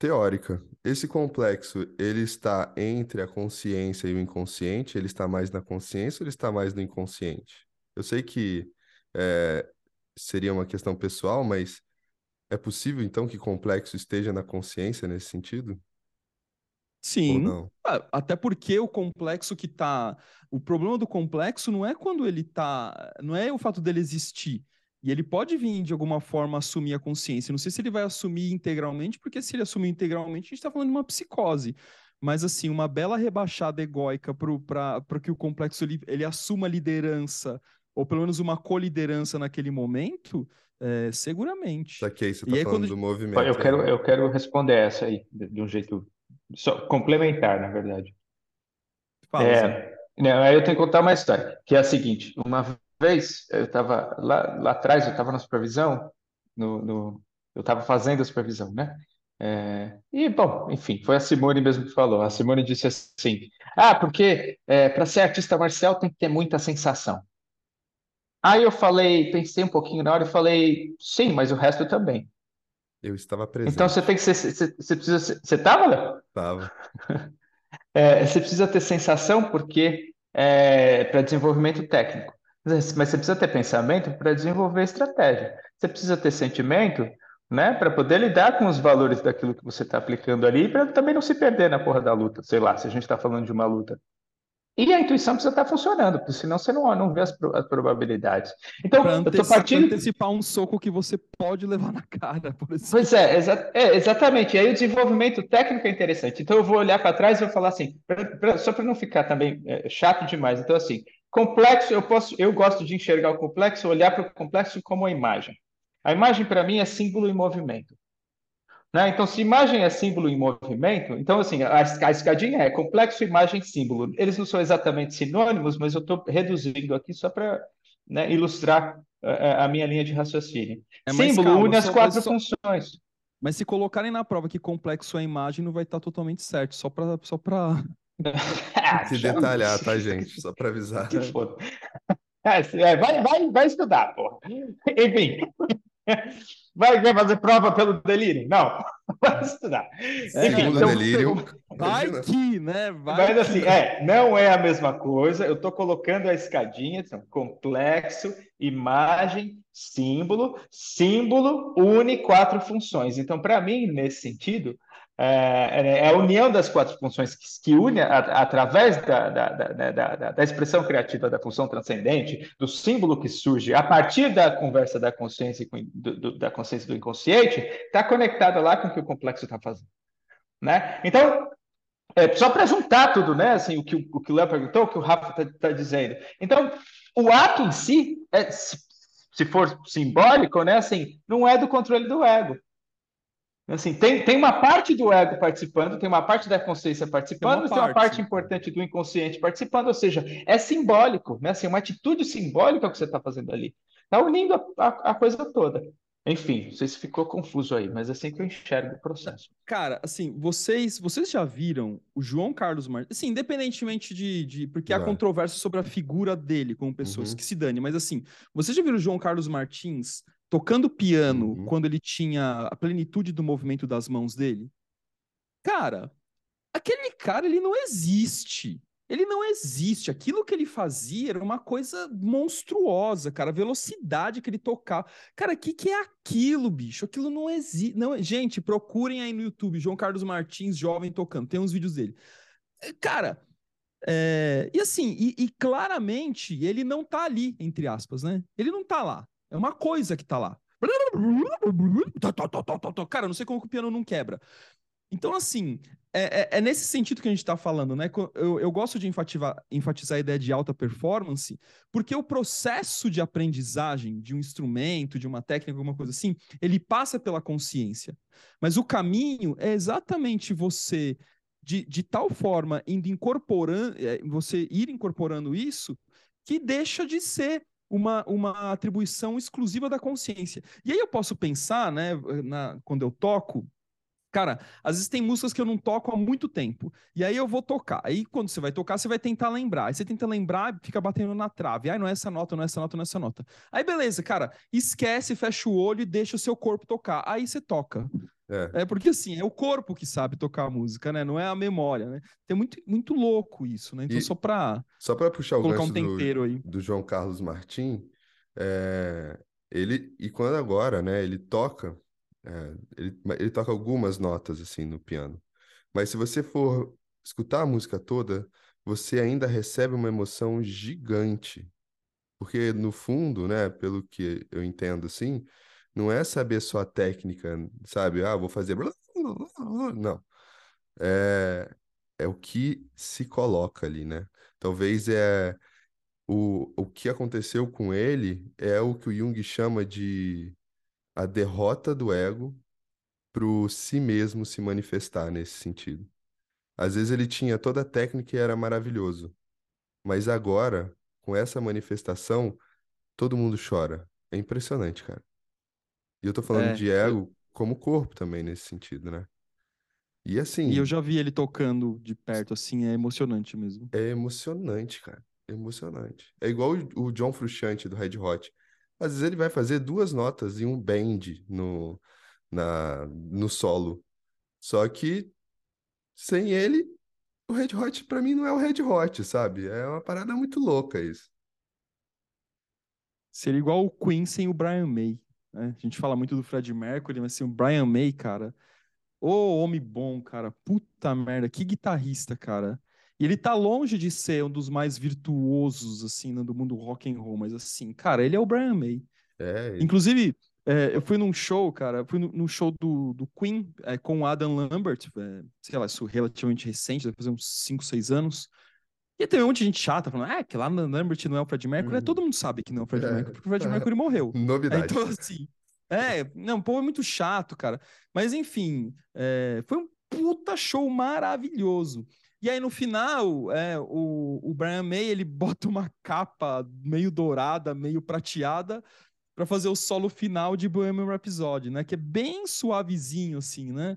Teórica. Esse complexo, ele está entre a consciência e o inconsciente? Ele está mais na consciência ou ele está mais no inconsciente? Eu sei que é, seria uma questão pessoal, mas é possível então que complexo esteja na consciência nesse sentido? Sim? Ah, Até porque o complexo que tá. O problema do complexo não é quando ele tá. Não é o fato dele existir. E ele pode vir de alguma forma assumir a consciência. Não sei se ele vai assumir integralmente, porque se ele assumir integralmente, a gente está falando de uma psicose. Mas, assim, uma bela rebaixada egóica para que o complexo ele, ele assuma liderança, ou pelo menos uma coliderança naquele momento, é, seguramente. Saquei, você E tá aí, falando quando- do movimento. Eu quero, né? eu quero responder essa aí de, um jeito só complementar, na verdade. Fala. É, não, aí eu tenho que contar uma história, que é a seguinte: uma vez eu estava lá, lá atrás, eu estava na supervisão, no, no- eu estava fazendo a supervisão, né? É, e, bom, enfim, foi a Simone mesmo que falou. A Simone disse assim: Ah, porque para ser artista marcial tem que ter muita sensação. Aí eu falei, pensei um pouquinho na hora e falei: Sim, mas o resto também. Eu estava Então presente. você tem que ser, você, você precisa ser, você estava, Léo? Tava. É, você precisa ter sensação porque é para desenvolvimento técnico. Mas mas você precisa ter pensamento para desenvolver estratégia. Você precisa ter sentimento, né, para poder lidar com os valores daquilo que você está aplicando ali, para também não se perder na porra da luta. Sei lá, se a gente está falando de uma luta. E a intuição precisa estar funcionando, porque senão você não, não vê as, pro- as probabilidades. Então, Para eu estou partindo. antecipar um soco que você pode levar na cara, por exemplo. Pois é, exa- é, exatamente. E aí o desenvolvimento técnico é interessante. Então eu vou olhar para trás e vou falar assim, pra- pra- só para não ficar também é, chato demais. Então assim, complexo, eu posso, eu gosto de enxergar o complexo, olhar para o complexo como uma imagem. A imagem para mim é símbolo em movimento. Né? Então, se imagem é símbolo em movimento, então assim, a, a escadinha é complexo, imagem, símbolo. Eles não são exatamente sinônimos, mas eu estou reduzindo aqui só para ilustrar eh, a minha linha de raciocínio. É, Símbolo calma, une as só- quatro só- funções. Mas se colocarem na prova que complexo é imagem, não vai estar totalmente certo. Só para só pra... Ah, Se detalhar, tá, gente? Só pra avisar. Que foda. É, é, vai, vai, vai estudar, porra. Enfim. Vai, vai fazer prova pelo delírio? Não. Vai estudar. Enfim, Segundo então, delírio. Vai que, né? Vai Mas que. assim, é, não é a mesma coisa. Eu estou colocando a escadinha, então, complexo, imagem, símbolo. Símbolo une quatro funções. Então, para mim, nesse sentido, é, é a união das quatro funções que, que une a- através da, da, da, da, da- expressão criativa da função transcendente, do símbolo que surge a partir da conversa da consciência do, do- da consciência do inconsciente, está conectada lá com o que o complexo está fazendo. Né? Então, é, só para juntar tudo, né? Assim, o que o, que Léo perguntou, o que o Rafa está dizendo. Então, o ato em si, é, se, se for simbólico, né? Assim, não é do controle do ego. Assim, tem, tem uma parte do ego participando, tem uma parte da consciência participando, uma mas tem uma parte. parte importante do inconsciente participando, ou seja, é simbólico, né? Assim, uma atitude simbólica que você está fazendo ali. Está unindo a, a, a coisa toda. Enfim, não sei se ficou confuso aí, mas é assim que eu enxergo o processo. Cara, assim, vocês, vocês já viram o João Carlos Martins? Assim, independentemente de, de porque há Já. controvérsia sobre a figura dele como pessoas Uhum. que se dane, mas assim, vocês já viram o João Carlos Martins tocando piano Uhum. quando ele tinha a plenitude do movimento das mãos dele? Cara, aquele cara, ele não existe. Ele não existe. Aquilo que ele fazia era uma coisa monstruosa, cara. A velocidade que ele tocava. Cara, o que, que é aquilo, bicho? Aquilo não existe. Não... Gente, procurem aí no YouTube, João Carlos Martins, jovem tocando. Tem uns vídeos dele. É, Cara, é, e assim, e, e claramente ele não tá ali, entre aspas, né? Ele não tá lá. É uma coisa que tá lá. Cara, não sei como o piano não quebra. Então, assim, é, é- é nesse sentido que a gente está falando, né? Eu, eu gosto de enfatizar, enfatizar a ideia de alta performance, porque o processo de aprendizagem de um instrumento, de uma técnica, alguma coisa assim, ele passa pela consciência. Mas o caminho é exatamente você, de, de tal forma, indo incorporando, é, você ir incorporando isso, que deixa de ser uma, uma atribuição exclusiva da consciência. E aí eu posso pensar, né, na, quando eu toco, Cara, às vezes tem músicas que eu não toco há muito tempo. E aí eu vou tocar. Aí quando você vai tocar, você vai tentar lembrar. Aí você tenta lembrar e fica batendo na trave. Ai, não é essa nota, não é essa nota, não é essa nota. Aí beleza, cara, esquece, fecha o olho e deixa o seu corpo tocar. Aí você toca. É. É porque assim, é o corpo que sabe tocar a música, né? Não é a memória, né? Tem muito, muito louco isso, né? Então E- só pra Só para puxar o colocar um gancho do, tempero aí. do João Carlos Martim, é, ele e quando agora, né, ele toca, é, ele, ele toca algumas notas assim no piano, mas se você for escutar a música toda, você ainda recebe uma emoção gigante, porque no fundo, né, pelo que eu entendo assim, não é saber só a técnica, sabe? Ah, vou fazer, não, é é o que se coloca ali, né? Talvez é o, o que aconteceu com ele é o que o Jung chama de a derrota do ego pro si mesmo se manifestar nesse sentido. Às vezes ele tinha toda a técnica e era maravilhoso, mas agora, com essa manifestação, todo mundo chora. É impressionante, cara. E eu tô falando É, de ego como corpo também nesse sentido, né? E assim, E eu já vi ele tocando de perto, assim, é emocionante mesmo. É emocionante, cara. Emocionante. É igual o, John Frusciante do Red Hot. Às vezes ele vai fazer duas notas e um bend no, na, no solo. Só que sem ele, o Red Hot pra mim não é o Red Hot, sabe? É uma parada muito louca isso. Seria igual o Queen sem o Brian May. Né? A gente fala muito do Fred Mercury, mas assim, o Brian May, cara. Ô, homem bom, cara. Puta merda, que guitarrista, cara. E ele tá longe de ser um dos mais virtuosos, assim, do mundo rock and roll, mas assim, cara, ele é o Brian May. É, Inclusive, é, eu fui num show, cara, fui num show do, do Queen é, com o Adam Lambert, é, sei lá, isso relativamente recente, deve fazer uns 5, 6 anos. E tem um monte de gente chata falando, ah, que lá no Lambert não é o Fred Mercury. É, Uhum. todo mundo sabe que não é o Fred É. Mercury, porque o Fred Mercury morreu. novidade. Então, assim, é, não, o povo é muito chato, cara. Mas, enfim, é, foi um puta show maravilhoso. E aí, no final, é, o, o Brian May, ele bota uma capa meio dourada, meio prateada, pra fazer o solo final de Bohemian Rhapsody, né? Que é bem suavezinho, assim, né?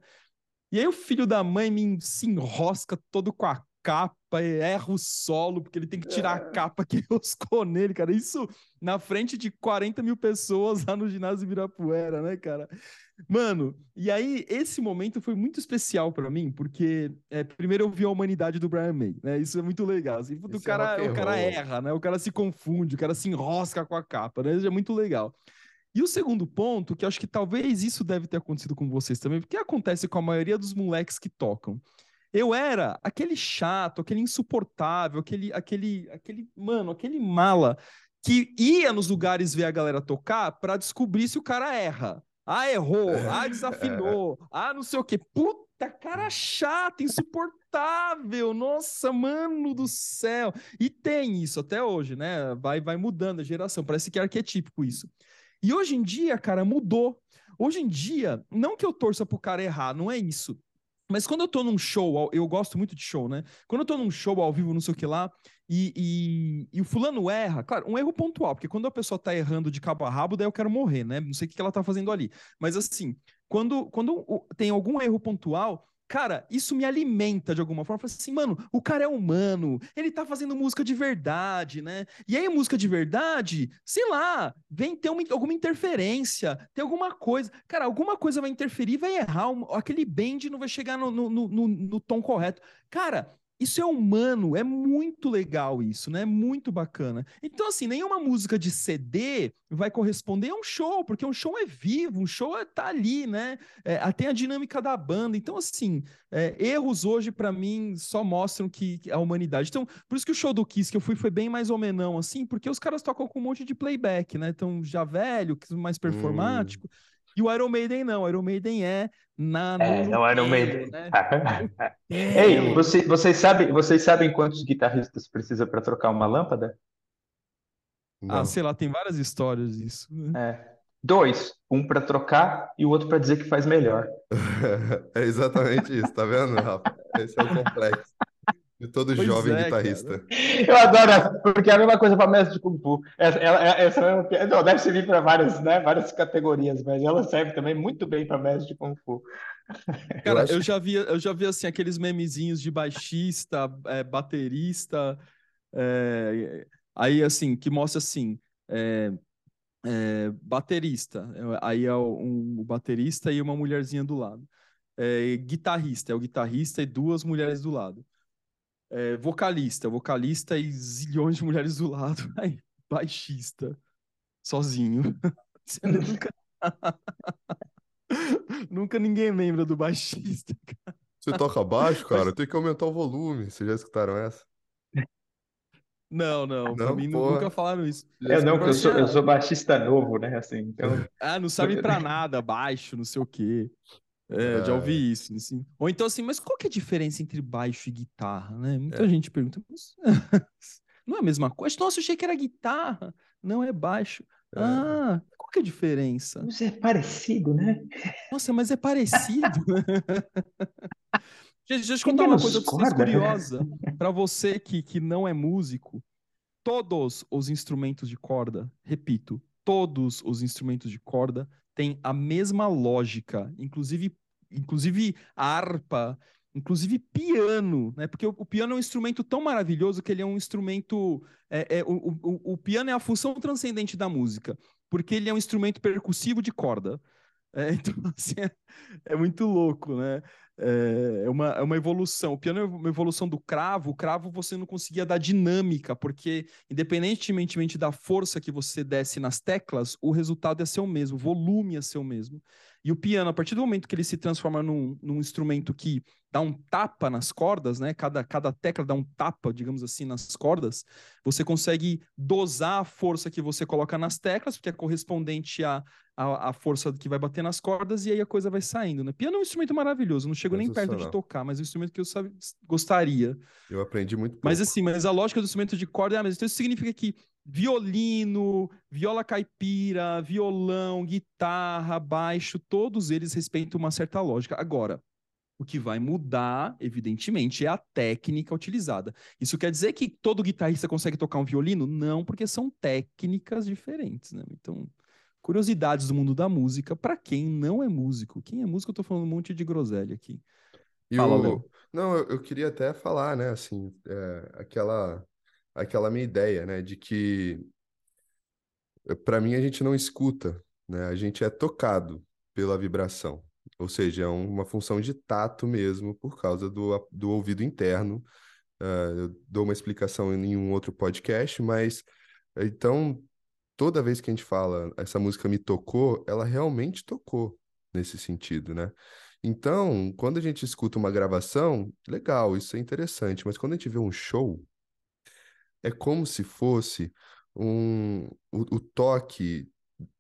E aí o filho da mãe me se enrosca todo com a capa, erra o solo, porque ele tem que tirar a capa que roscou nele, cara. Isso na frente de 40 mil pessoas lá no ginásio Ibirapuera, né, cara? Mano, e aí esse momento foi muito especial pra mim, porque é, primeiro eu vi a humanidade do Brian May, né? Isso é muito legal. Assim, puta, o é cara, and o cara erra, né? O cara se confunde, o cara se enrosca com a capa, né? Isso é muito legal. E o segundo ponto, que eu acho que talvez isso deve ter acontecido com vocês também, porque acontece com a maioria dos moleques que tocam. Eu era aquele chato, aquele insuportável, aquele, aquele, aquele, mano, aquele mala que ia nos lugares ver a galera tocar pra descobrir se o cara erra. Ah, errou. Ah, desafinou. Ah, não sei o quê. Puta, cara chato, insuportável. Nossa, mano do céu. E tem isso até hoje, né? Vai, vai mudando a geração. Parece que é arquetípico isso. E hoje em dia, cara, mudou. Hoje em dia, não que eu torça pro cara errar, não é isso. Mas quando eu tô num show, eu gosto muito de show, né? Quando eu tô num show ao vivo, não sei o que lá, e, e, e o fulano erra, claro, um erro pontual, porque quando a pessoa tá errando de cabo a rabo, daí eu quero morrer, né? Não sei o que ela tá fazendo ali. Mas assim, quando, quando tem algum erro pontual, cara, isso me alimenta de alguma forma. Eu falo assim, mano, o cara é humano, ele tá fazendo música de verdade, né? E aí, música de verdade, sei lá, vem ter uma, alguma interferência, tem alguma coisa. Cara, alguma coisa vai interferir, vai errar, aquele bend não vai chegar no, no, no- no tom correto. Cara, isso é humano, é muito legal isso, né? É muito bacana. Então, assim, nenhuma música de CD vai corresponder a um show, porque um show é vivo, um show é, tá ali, né? É, tem a dinâmica da banda. Então, assim, é, erros hoje, pra mim, só mostram que que a humanidade. Então, por isso que o show do Kiss que eu fui foi bem mais homenão, assim, porque os caras tocam com um monte de playback, né? Então, já velho, mais performático. E o Iron Maiden não, o Iron Maiden é na. É, no não o inteiro, meio. né? Ei, É. você- vocês sabem, vocês sabem quantos guitarristas precisa para trocar uma lâmpada? Ah, Não. sei lá, tem várias histórias disso. né? É. Dois, um para trocar e o outro para dizer que faz melhor. É exatamente isso, tá vendo, Rafa? Esse é o complexo de todo Pois jovem é, guitarrista. Eu adoro, essa, porque é a mesma coisa para mestre de Kung Fu. Essa, ela- essa é uma- não, deve servir para várias, né, várias categorias, mas ela serve também muito bem para mestre de Kung Fu. Cara, acho eu já vi, eu já vi assim aqueles memezinhos de baixista, é, baterista, é, aí assim que mostra assim, é, é, baterista, é, aí é um, o baterista e uma mulherzinha do lado. É, guitarrista, é o guitarrista e duas mulheres do lado. É, vocalista, vocalista e zilhões de mulheres do lado. Aí, baixista, sozinho. Você nunca... nunca ninguém lembra do baixista. Você toca baixo, cara? Tem que aumentar o volume. Vocês já escutaram essa? Não, não, pra Não, mim nu- porra. nunca falaram isso. É, não, porque eu sou, eu sou baixista novo, né? Assim, então. Ah, não serve pra nada, baixo, não sei o quê. É, já É. ouvi isso, assim. Ou então assim, mas qual que é a diferença entre baixo e guitarra, né? Muita É. gente pergunta, mas não é a mesma coisa? Nossa, eu achei que era guitarra, não é baixo. É. Ah, qual que é a diferença? Isso é parecido, né? Nossa, mas é parecido. Gente, deixa eu te contar uma coisa corda, né? curiosa. Para você que, que não é músico, todos os instrumentos de corda, repito, todos os instrumentos de corda têm a mesma lógica, inclusive, inclusive harpa, inclusive piano, né? Porque o, o piano é um instrumento tão maravilhoso que ele é um instrumento. É, é, o, o, o piano é a função transcendente da música, porque ele é um instrumento percussivo de corda. É, então, assim, é, é muito louco, né? É, é uma, é uma evolução. O piano é uma evolução do cravo. O cravo você não conseguia dar dinâmica, porque independentemente da força que você desse nas teclas, o resultado ia ser o mesmo, o volume ia ser o mesmo. E o piano, a partir do momento que ele se transforma num, num instrumento que dá um tapa nas cordas, né? Cada, cada tecla dá um tapa, digamos assim, nas cordas, você consegue dosar a força que você coloca nas teclas, porque é correspondente à, à, à força que vai bater nas cordas, e aí a coisa vai saindo, né? Piano é um instrumento maravilhoso, não chego nem perto de tocar, mas é um instrumento que eu sabe, gostaria. Eu aprendi muito pouco. Mas assim, mas a lógica do instrumento de corda é a mesma. Então isso significa que violino, viola caipira, violão, guitarra, baixo, todos eles respeitam uma certa lógica. Agora, o que vai mudar, evidentemente, é a técnica utilizada. Isso quer dizer que todo guitarrista consegue tocar um violino? Não, porque são técnicas diferentes, né? Então, curiosidades do mundo da música para quem não é músico. Quem é músico, eu tô falando um monte de groselha aqui. E Fala, o... Não, eu, eu, queria até falar, né, assim, é, aquela aquela minha ideia, né, de que para mim a gente não escuta, né, a gente é tocado pela vibração, ou seja, é uma função de tato mesmo por causa do, do ouvido interno. Uh, eu dou uma explicação em um outro podcast, mas então toda vez que a gente fala essa música me tocou, ela realmente tocou nesse sentido, né? Então, quando a gente escuta uma gravação, legal, isso é interessante, mas quando a gente vê um show, é como se fosse um, o, o toque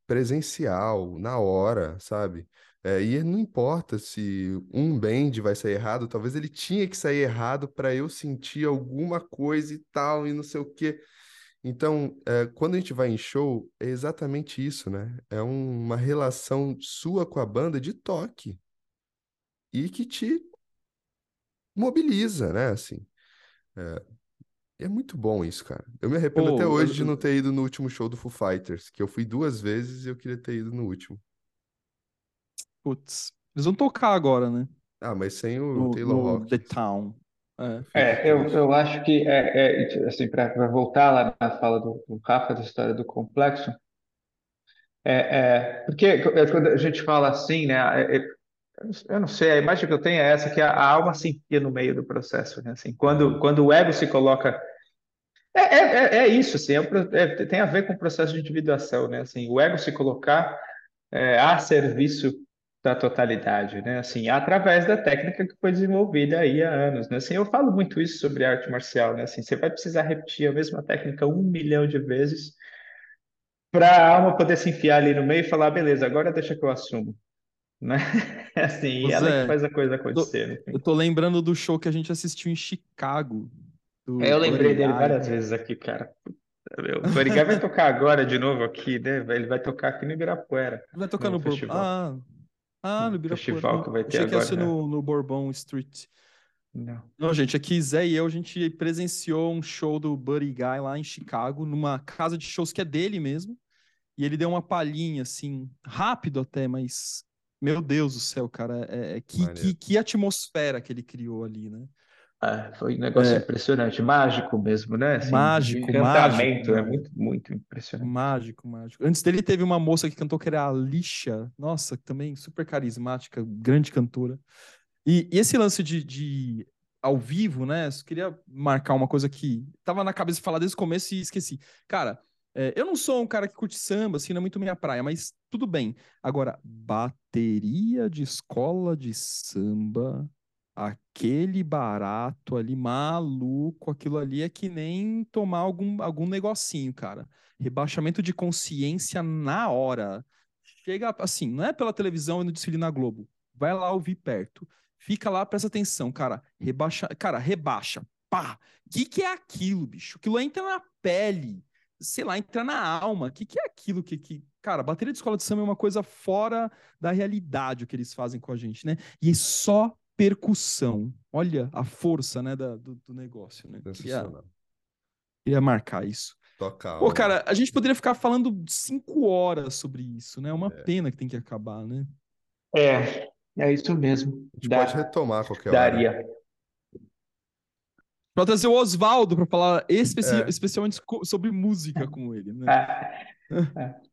presencial, na hora, sabe? É, e não importa se um bend vai sair errado, talvez ele tinha que sair errado para eu sentir alguma coisa e tal, e não sei o quê. Então, é, quando a gente vai em show, é exatamente isso, né? É um, uma relação sua com a banda de toque e que te mobiliza, né? Assim, é, é muito bom isso, cara. Eu me arrependo até hoje de não ter ido no último show do Foo Fighters, que eu fui duas vezes e eu queria ter ido no último. Putz, eles vão tocar agora, né? Ah, mas sem o No, Taylor no The Town. É. É, eu, eu acho que, é, é, assim, para voltar lá na fala do, do Rafa, da história do complexo, é, é, porque é, quando a gente fala assim, né, é, é, eu não sei, a imagem que eu tenho é essa, que a, a alma se enfia no meio do processo, né? Assim, quando, quando o ego se coloca... É, é, isso, assim, tem a ver com o processo de individuação, né? Assim, o ego se colocar a serviço da totalidade, né? Assim, através da técnica que foi desenvolvida aí há anos, né? Assim, eu falo muito isso sobre arte marcial, né? Assim, você vai precisar repetir a mesma técnica um milhão de vezes para a alma poder se enfiar ali no meio e falar, beleza, agora deixa que eu assumo né? Assim, pois ela é. que faz a coisa acontecer. Tô, eu tô lembrando do show que a gente assistiu em Chicago. É, eu lembrei dele várias vezes aqui, cara. O Origai vai tocar agora de novo aqui, né? Ele vai tocar aqui no Ibirapuera. Vai tocar no, no festival. Ah, ah, no Ibirapuera. Festival que vai ter Achei agora. Que ia ser no, né? no Bourbon Street. Não. Não, gente, aqui Zé e eu, a gente presenciou um show do Buddy Guy lá em Chicago, numa casa de shows que é dele mesmo. E ele deu uma palhinha, assim, rápido até, mas meu Deus do céu, cara, é, é que, que, que, atmosfera que ele criou ali, né? Ah, foi um negócio é. impressionante, mágico mesmo, né? Assim, mágico, mágico. É muito, muito impressionante. Mágico, mágico. Antes dele teve uma moça que cantou que era a Alicia, nossa, também super carismática, grande cantora. E, e esse lance de, de ao vivo, né? Eu queria marcar uma coisa que tava na cabeça de falar desde o começo e esqueci. Cara, é, eu não sou um cara que curte samba, assim, não é muito minha praia, mas tudo bem. Agora, bateria de escola de samba, aquele barato ali, maluco, aquilo ali é que nem tomar algum, algum negocinho, cara. Rebaixamento de consciência na hora. Chega assim, não é pela televisão e no desfile na Globo. Vai lá ouvir perto. Fica lá, presta atenção, cara. Rebaixa, cara, rebaixa. Pá! Que, que é aquilo, bicho? Aquilo entra na pele sei lá, entrar na alma. Que, que é aquilo que, que. Cara, bateria de escola de samba é uma coisa fora da realidade o que eles fazem com a gente, né? E é só percussão. Olha a força, né, da, do, do negócio, né? Queria, queria marcar isso. Tocar. Pô, cara, a gente poderia ficar falando cinco horas sobre isso, né? É uma é. pena que tem que acabar, né? É, é isso mesmo. A gente Dá, pode retomar qualquer daria. hora. Daria. Pra trazer o Oswaldo para falar especi é. especialmente sobre música com ele, né? É.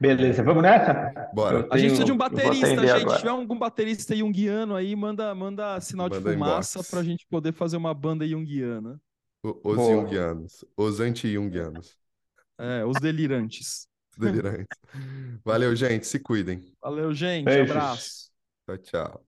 Beleza, vamos nessa? Bora. Eu A gente precisa de um tenho- baterista, gente. Se agora. tiver algum baterista junguiano aí, manda, manda sinal de Manda fumaça inbox. pra gente poder fazer uma banda junguiana. O- Os Boa. Jungianos. Os anti-Jungianos. É, os delirantes. Delirantes. Valeu, gente. Se cuidem. Valeu, gente. Beijos. Abraço. Tchau, tchau.